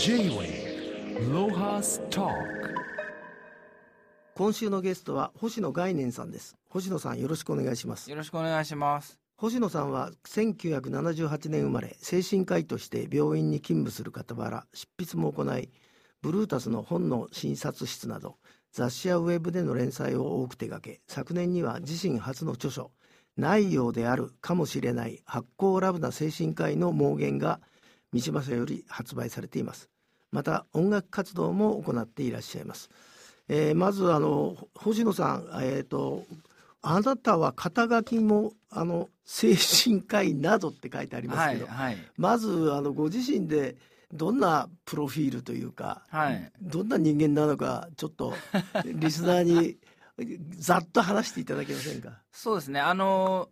J-Way ロハスタ今週のゲストは星野概念さんです。星野さんよろしくお願いします。よろしくお願いします。星野さんは1978年生まれ精神科医として病院に勤務する傍ら執筆も行いブルータスの本の診察室など雑誌やウェブでの連載を多く手掛け昨年には自身初の著書「内容であるかもしれない発酵ラブな精神科医の盲言」が三島社より発売されていますまた音楽活動も行っていらっしゃいます。えー、まずあの星野さん、えーと、あなたは肩書きもあの精神科医などって書いてありますけど、はいはい、まずあのご自身でどんなプロフィールというか、はい、どんな人間なのかちょっと リスナーにざっと話していただけませんか？そうですね。あの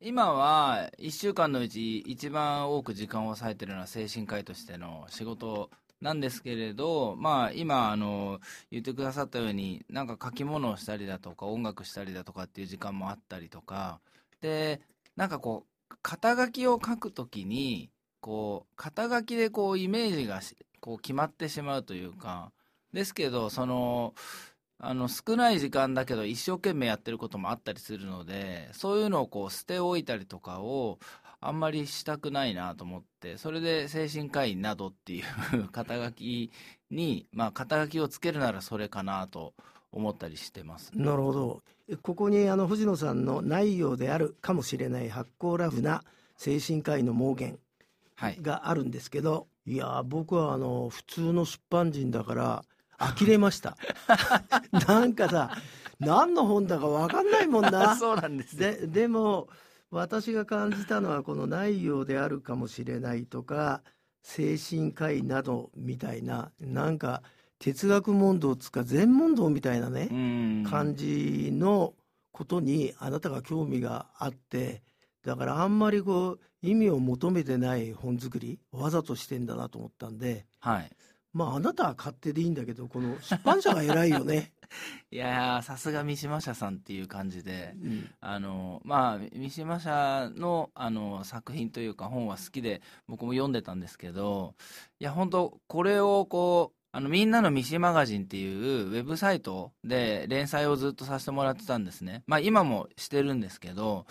今は1週間のうち一番多く時間を割いてるのは精神科医としての仕事なんですけれど、まあ、今あの言ってくださったようになんか書き物をしたりだとか音楽したりだとかっていう時間もあったりとかでなんかこう肩書きを書くときにこう肩書きでこうイメージがこう決まってしまうというかですけどそのあの少ない時間だけど一生懸命やってることもあったりするのでそういうのをこう捨て置いたりとかをあんまりしたくないなと思ってそれで精神科医などっていう肩書きに まあ肩書きをつけるならそれかなと思ったりしてます。なるほど。ここにあの藤野さんの内容であるかもしれない発行ラフな精神科医の盲言があるんですけど、はい、いや僕はあの普通の出版人だから呆れました。なんかさ何の本だか分かんないもんな。そうなんです、ね、ででも私が感じたのはこの内容であるかもしれないとか精神科医などみたいななんか哲学問答つか全問答みたいなね感じのことにあなたが興味があってだからあんまりこう意味を求めてない本作りわざとしてんだなと思ったんで、はい、まああなたは勝手でいいんだけどこの出版社が偉いよね。いやさすが三島社さんっていう感じで、うん、あのまあ三島社のあの作品というか本は好きで僕も読んでたんですけどいや本当これをこうあのみんなのミシマガジンっていうウェブサイトで連載をずっとさせてもらってたんですね。まあ今もしてるんですけど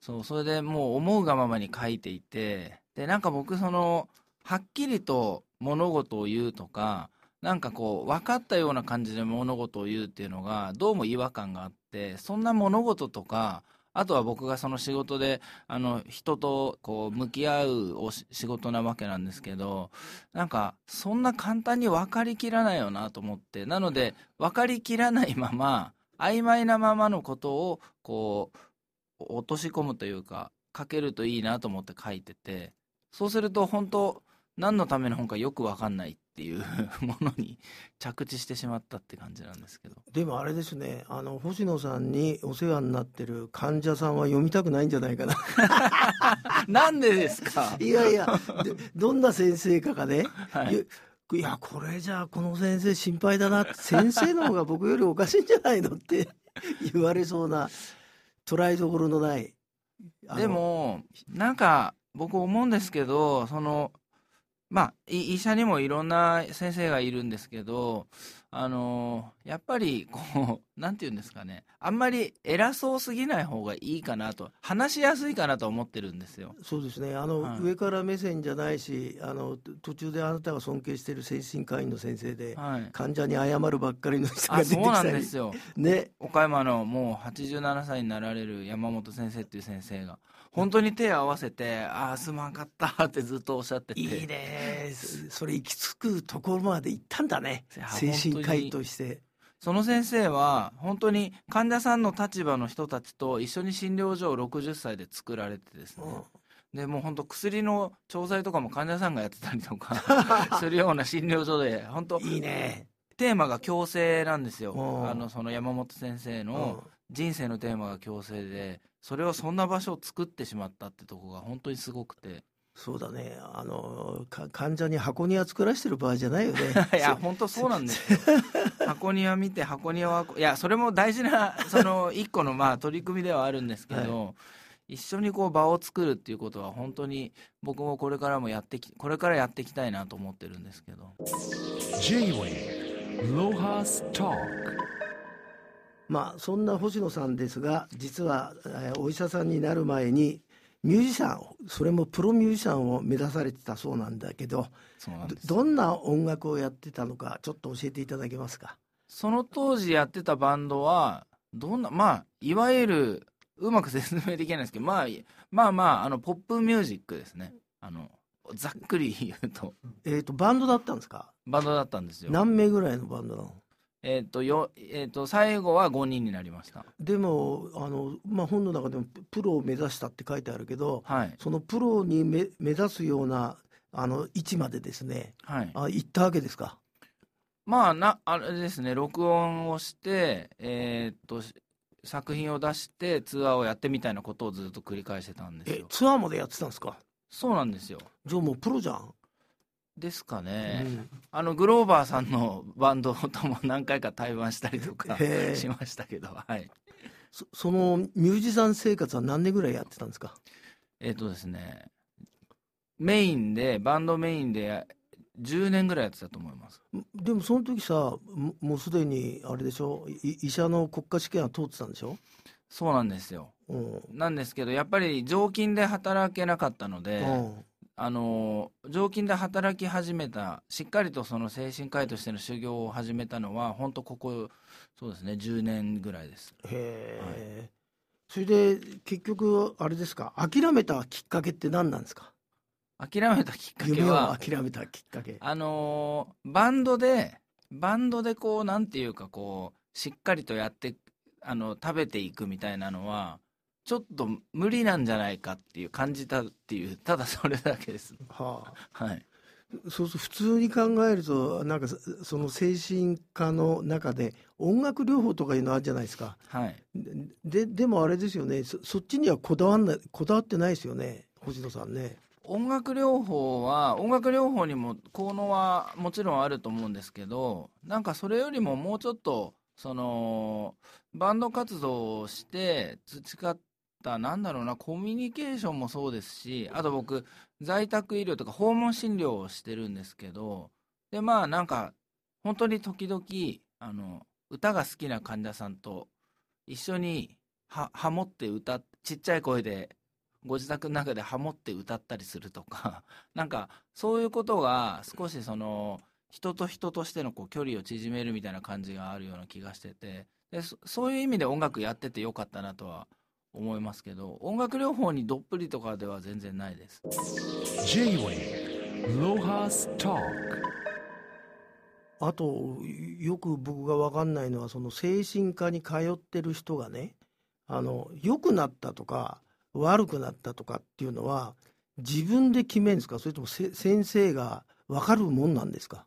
そうそれでもう思うがままに書いていてでなんか僕そのはっきりと物事を言うとかなんかこう分かったような感じで物事を言うっていうのがどうも違和感があってそんな物事とかあとは僕がその仕事であの人とこう向き合うお仕事なわけなんですけどなんかそんな簡単に分かりきらないよなと思ってなので分かりきらないまま曖昧なままのことをこう落とし込むというか書けるといいなと思って書いててそうすると本当何のための本かよく分かんないっていう ものに着地してしまったって感じなんですけど。でもあれですね。あの星野さんにお世話になってる患者さんは読みたくないんじゃないかな。なんでですか？いやいやどんな先生かがね、はい、いやこれじゃあこの先生心配だな。先生の方が僕よりおかしいんじゃないのって 言われそうな捉えどころのないでもなんか僕思うんですけどそのまあ、医者にもいろんな先生がいるんですけど、あのー、やっぱり、こう、なんて言うんですかね、あんまり偉そうすぎない方がいいかなと、話しやすいかなと思ってるんですよ。そうですね、あの、はい、上から目線じゃないし、あの、途中であなたが尊敬している精神科医の先生で、はい、患者に謝るばっかりの人が出てきたり。そうなんですよ。ね。岡山のもう87歳になられる山本先生っていう先生が、本当に手を合わせて「ああすまんかった」ってずっとおっしゃってて。いいねそれ行き着くところまで行ったんだね。精神科医として。その先生は本当に患者さんの立場の人たちと一緒に診療所を60歳で作られてですね、うん、でもう本当薬の調剤とかも患者さんがやってたりとか するような診療所で本当いいね。テーマが共生なんですよ。あのその山本先生の人生のテーマが共生でそれはそんな場所を作ってしまったってとこが本当にすごくて。そうだね。あの、患者に箱庭作らしてる場合じゃないよね。いや、本当そうなんですよ。箱庭見て、箱庭は、いや、それも大事な、その、一個の、まあ、取り組みではあるんですけど、はい、一緒にこう場を作るっていうことは本当に僕もこれからもやってきこれからやっていきたいなと思ってるんですけど J-Way ロハスターまあそんな星野さんですが実は、えー、お医者さんになる前にミュージシャンそれもプロミュージシャンを目指されてたそうなんだけどどんな音楽をやってたのかちょっと教えていただけますか？その当時やってたバンドはどんなまあいわゆるうまく説明できないんですけど、まあ、まあまああのポップミュージックですね。あのざっくり言うと。えっ、とバンドだったんですか？バンドだったんですよ。何名ぐらいのバンドなの？えっ、とよ、えーと、最後は5人になりました。でもあの、まあ、本の中でもプロを目指したって書いてあるけど、はい、そのプロに目目指すようなあの位置までですね、はい、あ行ったわけですか？まあなあれですね録音をしてえっ、と作品を出してツアーをやってみたいなことをずっと繰り返してたんですよ。えツアーまでやってたんですか？そうなんですよ。じゃあもうプロじゃんですかね、うん、あのグローバーさんのバンドとも何回か対バンしたりとかしましたけど、はい。そ、そのミュージシャン生活は何年ぐらいやってたんですか？えっ、ー、とですねメインでバンドメインで10年ぐらいやってたと思います。でもその時さもうすでにあれでしょ？医者の国家試験は通ってたんでしょ？そうなんですよ、うん、なんですけどやっぱり常勤で働けなかったので、うんあの常勤で働き始めたしっかりとその精神科医としての修行を始めたのは本当ここそうですね10年ぐらいです。へえ、はい、それで結局あれですか諦めたきっかけって何なんですか？諦めたきっかけは諦めたきっかけ。あのバンドでバンドでこうなんていうかこうしっかりとやってあの食べていくみたいなのはちょっと無理なんじゃないかっていう感じたっていうただそれだけです。はあ、はい。そうそう普通に考えるとなんかその精神科の中で音楽療法とかいうのあるじゃないですか。はい。ででもあれですよねそそっちにはこだわんないこだわってないですよね星野さんね。音楽療法は音楽療法にも効能はもちろんあると思うんですけどなんかそれよりももうちょっとそのバンド活動をして培っったなんだろうなコミュニケーションもそうですしあと僕在宅医療とか訪問診療をしてるんですけどでまあなんか本当に時々あの歌が好きな患者さんと一緒にはハモって歌ちっちゃい声でご自宅の中でハモって歌ったりするとか なんかそういうことが少しその人と人としてのこう距離を縮めるみたいな感じがあるような気がしててでそういう意味で音楽やっててよかったなとは思いますけど音楽療法にどっぷりとかでは全然ないです。J-Way ロハスターあとよく僕が分かんないのはその精神科に通ってる人がねあの良くなったとか悪くなったとかっていうのは自分で決めるんですか？それとも先生が分かるもんなんですか？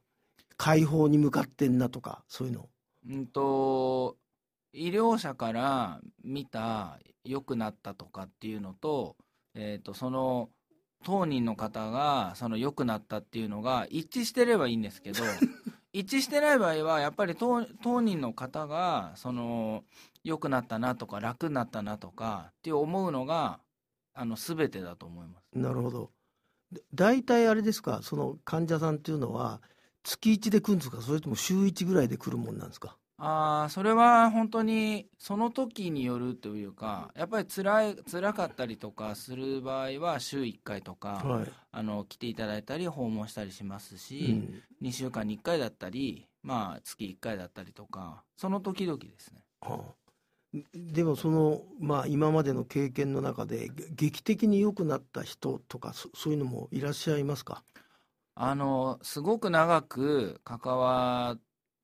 解放に向かってんなとかそういうの。うんと医療者から見た良くなったとかっていうのと,、えーと、その当人の方がその良くなったっていうのが一致してればいいんですけど 一致してない場合はやっぱり当当人の方がその良くなったなとか楽になったなとかって思うのがあの全てだと思います。なるほど。大体あれですか？その患者さんっていうのは月1で来るんですか？それとも週1ぐらいで来るもんなんですか？あそれは本当にその時によるというかやっぱり辛い辛かったりとかする場合は週1回とか、はい、あの来ていただいたり訪問したりしますし、うん、2週間に1回だったり、まあ、月1回だったりとかその時々ですね。はあ、でもその、まあ、今までの経験の中で劇的に良くなった人とかそういうのもいらっしゃいますか？あのすごく長く関わ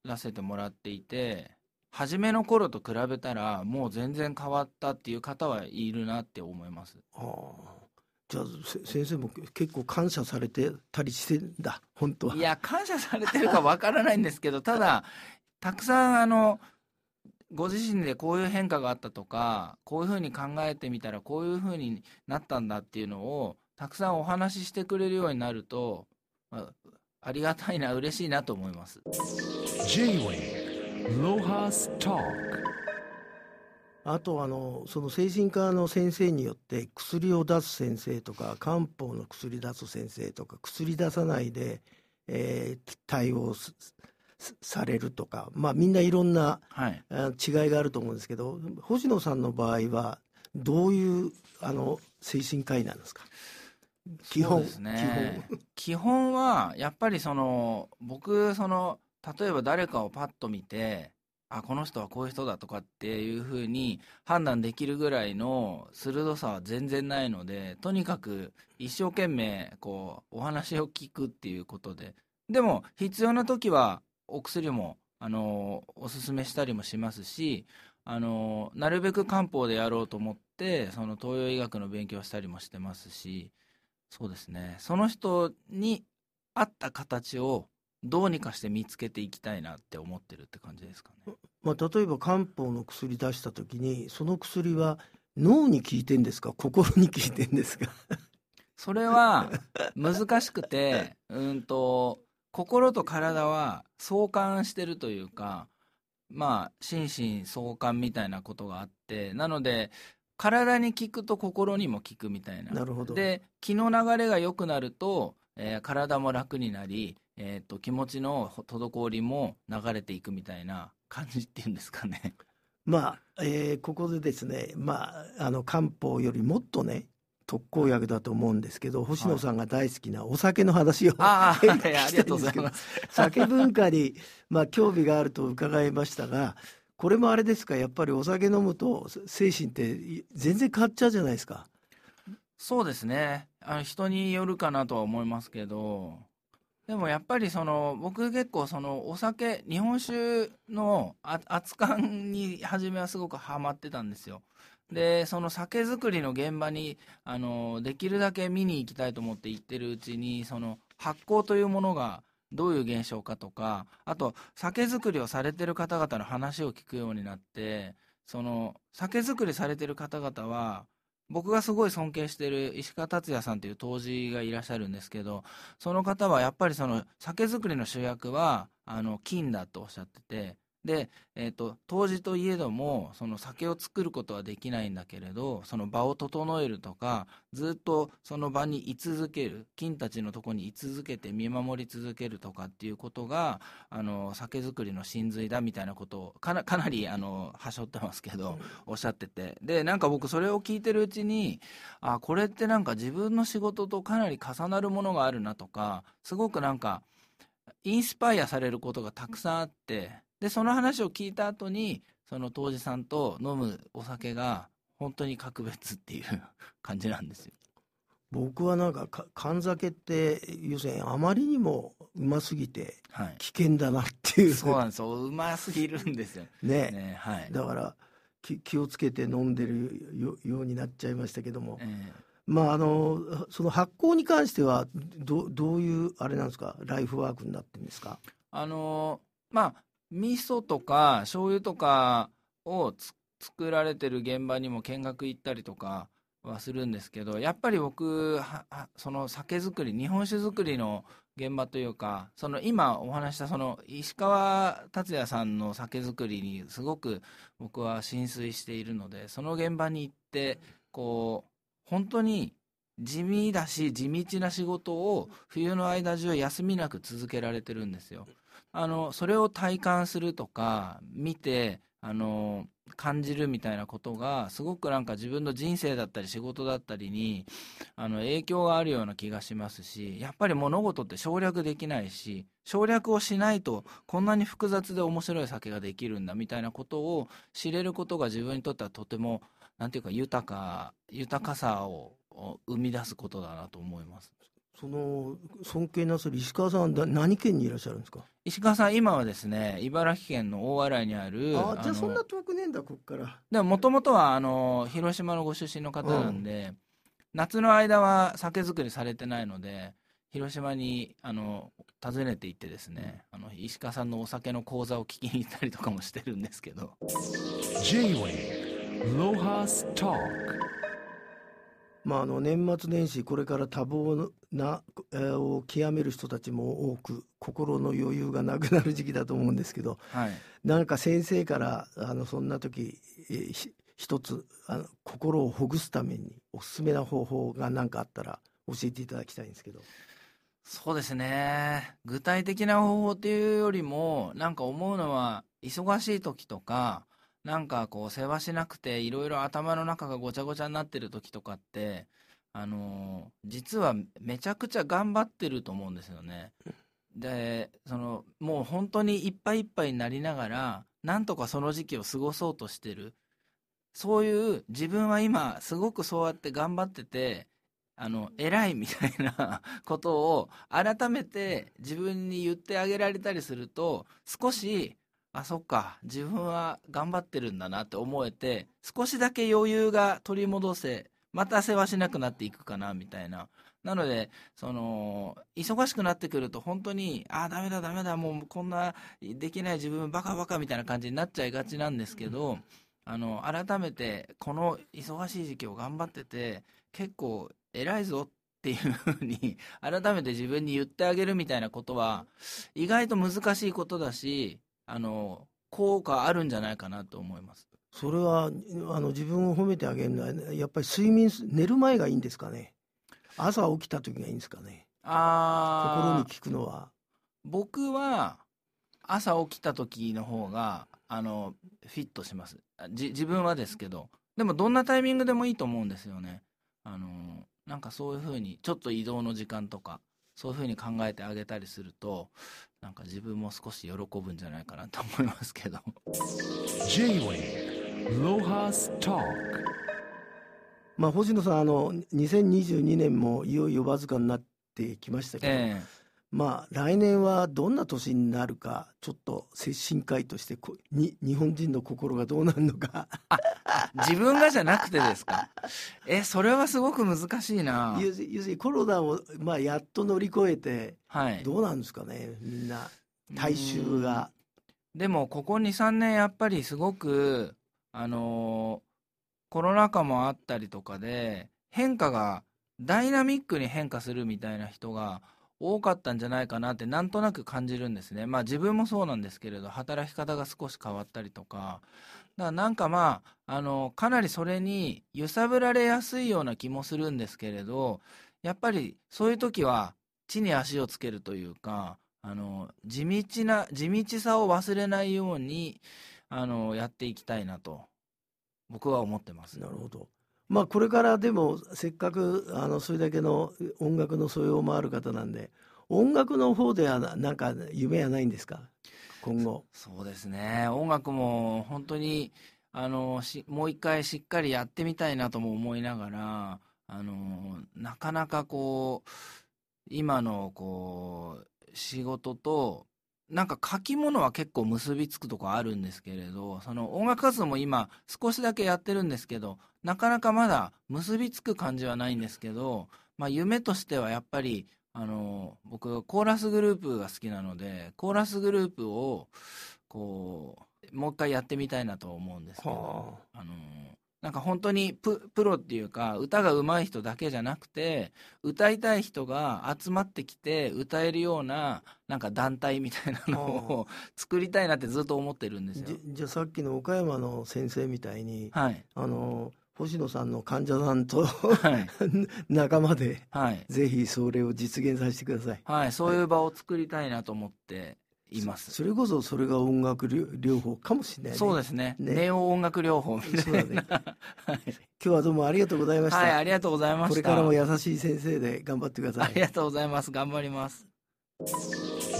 らせてもらっていて初めの頃と比べたらもう全然変わったっていう方はいるなって思います。はあじゃあ先生も結構感謝されてたりしてんだ本当は。いや感謝されてるかわからないんですけどただたくさんあのご自身でこういう変化があったとかこういうふうに考えてみたらこういうふうになったんだっていうのをたくさんお話ししてくれるようになると、まあ、ありがたいな嬉しいなと思います。あとあのその精神科の先生によって薬を出す先生とか漢方の薬出す先生とか薬出さないで、えー、対応されるとか、まあ、みんないろんな、はい、違いがあると思うんですけど星野さんの場合はどういうあの精神科医なんですか？基本。ですね。基本。はやっぱりその僕その例えば誰かをパッと見てあこの人はこういう人だとかっていうふうに判断できるぐらいの鋭さは全然ないのでとにかく一生懸命こうお話を聞くっていうことで。でも必要な時はお薬もあのおすすめしたりもしますしあのなるべく漢方でやろうと思ってその東洋医学の勉強したりもしてますしそうですね。その人に合った形をどうにかして見つけていきたいなって思ってるって感じですかね。まあ、例えば漢方の薬出した時にその薬は脳に効いてんですか？心に効いてんですか？それは難しくてうんと心と体は相関してるというかまあ心身相関みたいなことがあってなので体に効くと心にも効くみたいな。なるほど。で気の流れが良くなると、えー、体も楽になりえーと、気持ちの滞りも流れていくみたいな感じっていうんですかね。まあ、えー、ここでですね、まあ、あの漢方よりもっとね特効薬だと思うんですけど星野さんが大好きなお酒の話を、はい、あありがとうございます。酒文化に、まあ、興味があると伺いましたがこれもあれですか？やっぱりお酒飲むと精神って全然変わっちゃうじゃないですか。そうですね。あの人によるかなとは思いますけど。でもやっぱりその僕結構そのお酒日本酒の熱燗に初めはすごくハマってたんですよ。でその酒造りの現場にあのできるだけ見に行きたいと思って行ってるうちにその発酵というものがどういう現象かとかあと酒造りをされてる方々の話を聞くようになってその酒造りされてる方々は僕がすごい尊敬してる石川達也さんという杜氏がいらっしゃるんですけどその方はやっぱりその酒造りの主役はあの金だとおっしゃっててで、えーと、当時といえどもその酒を作ることはできないんだけれどその場を整えるとかずっとその場に居続ける金たちのとこに居続けて見守り続けるとかっていうことがあの酒造りの真髄だみたいなことをかなかなりあのはしょってますけど、おっしゃってて。でなんか僕それを聞いてるうちにあこれってなんか自分の仕事とかなり重なるものがあるなとかすごくなんかインスパイアされることがたくさんあってでその話を聞いた後にその杜氏さんと飲むお酒が本当に格別っていう 感じなんですよ。僕はなんか缶酒って要するにあまりにもうますぎて危険だなっていう、はい、そうなんですよ。うますぎるんですよ。ね。ね、はい、だから気をつけて飲んでるようになっちゃいましたけども、えー、まああのその発酵に関してはどどういうあれなんですか？ライフワークになってるんですか？あのまあ味噌とか醤油とかを作られてる現場にも見学行ったりとかはするんですけどやっぱり僕その酒造り日本酒造りの現場というかその今お話したその石川達也さんの酒造りにすごく僕は浸水しているのでその現場に行ってこう本当に地味だし地道な仕事を冬の間中休みなく続けられてるんですよ。あのそれを体感するとか見てあの感じるみたいなことがすごくなんか自分の人生だったり仕事だったりにあの影響があるような気がしますしやっぱり物事って省略できないし省略をしないとこんなに複雑で面白い酒ができるんだみたいなことを知れることが自分にとってはとてもなんていうか豊か豊かさを生み出すことだなと思います。その尊敬なさる石川さんは何県にいらっしゃるんですか？石川さん今はですね茨城県の大洗にあるあじゃあそんな遠くねえんだこっから。でももともとはあの広島のご出身の方なんで、うん、夏の間は酒造りされてないので広島にあの訪ねて行ってですねあの石川さんのお酒の講座を聞きに行ったりとかもしてるんですけど。J-Way ロハストークまあ、あの年末年始これから多忙な、えー、を極める人たちも多く心の余裕がなくなる時期だと思うんですけど、はい、なんか先生からあのそんな時、えー、一つあの心をほぐすためにおすすめな方法が何かあったら教えていただきたいんですけど。そうですね。具体的な方法っていうよりも、なんか思うのは、忙しい時とか、なんかこう、世話しなくて、いろいろ頭の中がごちゃごちゃになってる時とかって、あのー、実はめちゃくちゃ頑張ってると思うんですよね。で、その、もう本当にいっぱいいっぱいになりながら、なんとかその時期を過ごそうとしてる。そういう自分は今すごくそうやって頑張っててあの偉いみたいな ことを改めて自分に言ってあげられたりすると少しあそっか。自分は頑張ってるんだなって思えて少しだけ余裕が取り戻せまた世話しなくなっていくかなみたいな。なのでその忙しくなってくると本当にああダメだダメだもうこんなできない自分バカバカみたいな感じになっちゃいがちなんですけど、あの改めてこの忙しい時期を頑張ってて結構偉いぞっていうふうに 改めて自分に言ってあげるみたいなことは意外と難しいことだしあの効果あるんじゃないかなと思います。それはあの自分を褒めてあげるのはやっぱり睡眠寝る前がいいんですかね？朝起きた時がいいんですかね？あ心に聞くのは。僕は朝起きた時の方があのフィットします。じ自分はですけど。でもどんなタイミングでもいいと思うんですよね。あのなんかそういうふうにちょっと移動の時間とかそういうふうに考えてあげたりするとなんか自分も少し喜ぶんじゃないかなと思いますけど。J-Way ロハストークまあ星野さんあの2022年もいよいよわずかになってきましたけど、えーまあ来年はどんな年になるかちょっと精神科医としてに日本人の心がどうなるのか。あ自分がじゃなくてですか？えそれはすごく難しいな。要するにコロナを、まあ、やっと乗り越えて、はい、どうなんですかねみんな大衆が。でもここ23年やっぱりすごくあのー、コロナ禍もあったりとかで変化がダイナミックに変化するみたいな人が多かったんじゃないかなってなんとなく感じるんですね。まあ自分もそうなんですけれど働き方が少し変わったりとかだからなんかまああのかなりそれに揺さぶられやすいような気もするんですけれどやっぱりそういう時は地に足をつけるというかあの地道な地道さを忘れないようにあのやっていきたいなと僕は思ってます。なるほどまあこれからでもせっかくあのそれだけの音楽の素養もある方なんで音楽の方ではなんか夢はないんですか？今後。そうですね。音楽も本当にあのしもう一回しっかりやってみたいなとも思いながらあのなかなかこう今のこう仕事となんか書き物は結構結びつくとこあるんですけれどその音楽活動も今少しだけやってるんですけどなかなかまだ結びつく感じはないんですけど、まあ、夢としてはやっぱりあの僕コーラスグループが好きなのでコーラスグループをこうもう一回やってみたいなと思うんですけど、あのなんか本当にプロっていうか歌が上手い人だけじゃなくて歌いたい人が集まってきて歌えるようななんか団体みたいなのを作りたいなってずっと思ってるんですよ。じゃあさっきの岡山の先生みたいに、はい、あの星野さんの患者さんと、はい、仲間で、はい、ぜひそれを実現させてください。はい、そういう場を作りたいなと思っています。それこそそれが音楽療法かもしれない、ね、そうですね。ね。ネオ音楽療法みたいな、ね。はい、今日はどうもありがとうございました。はいありがとうございました。これからも優しい先生で頑張ってください。ありがとうございます。頑張ります。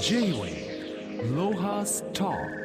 J-Way ロハストーク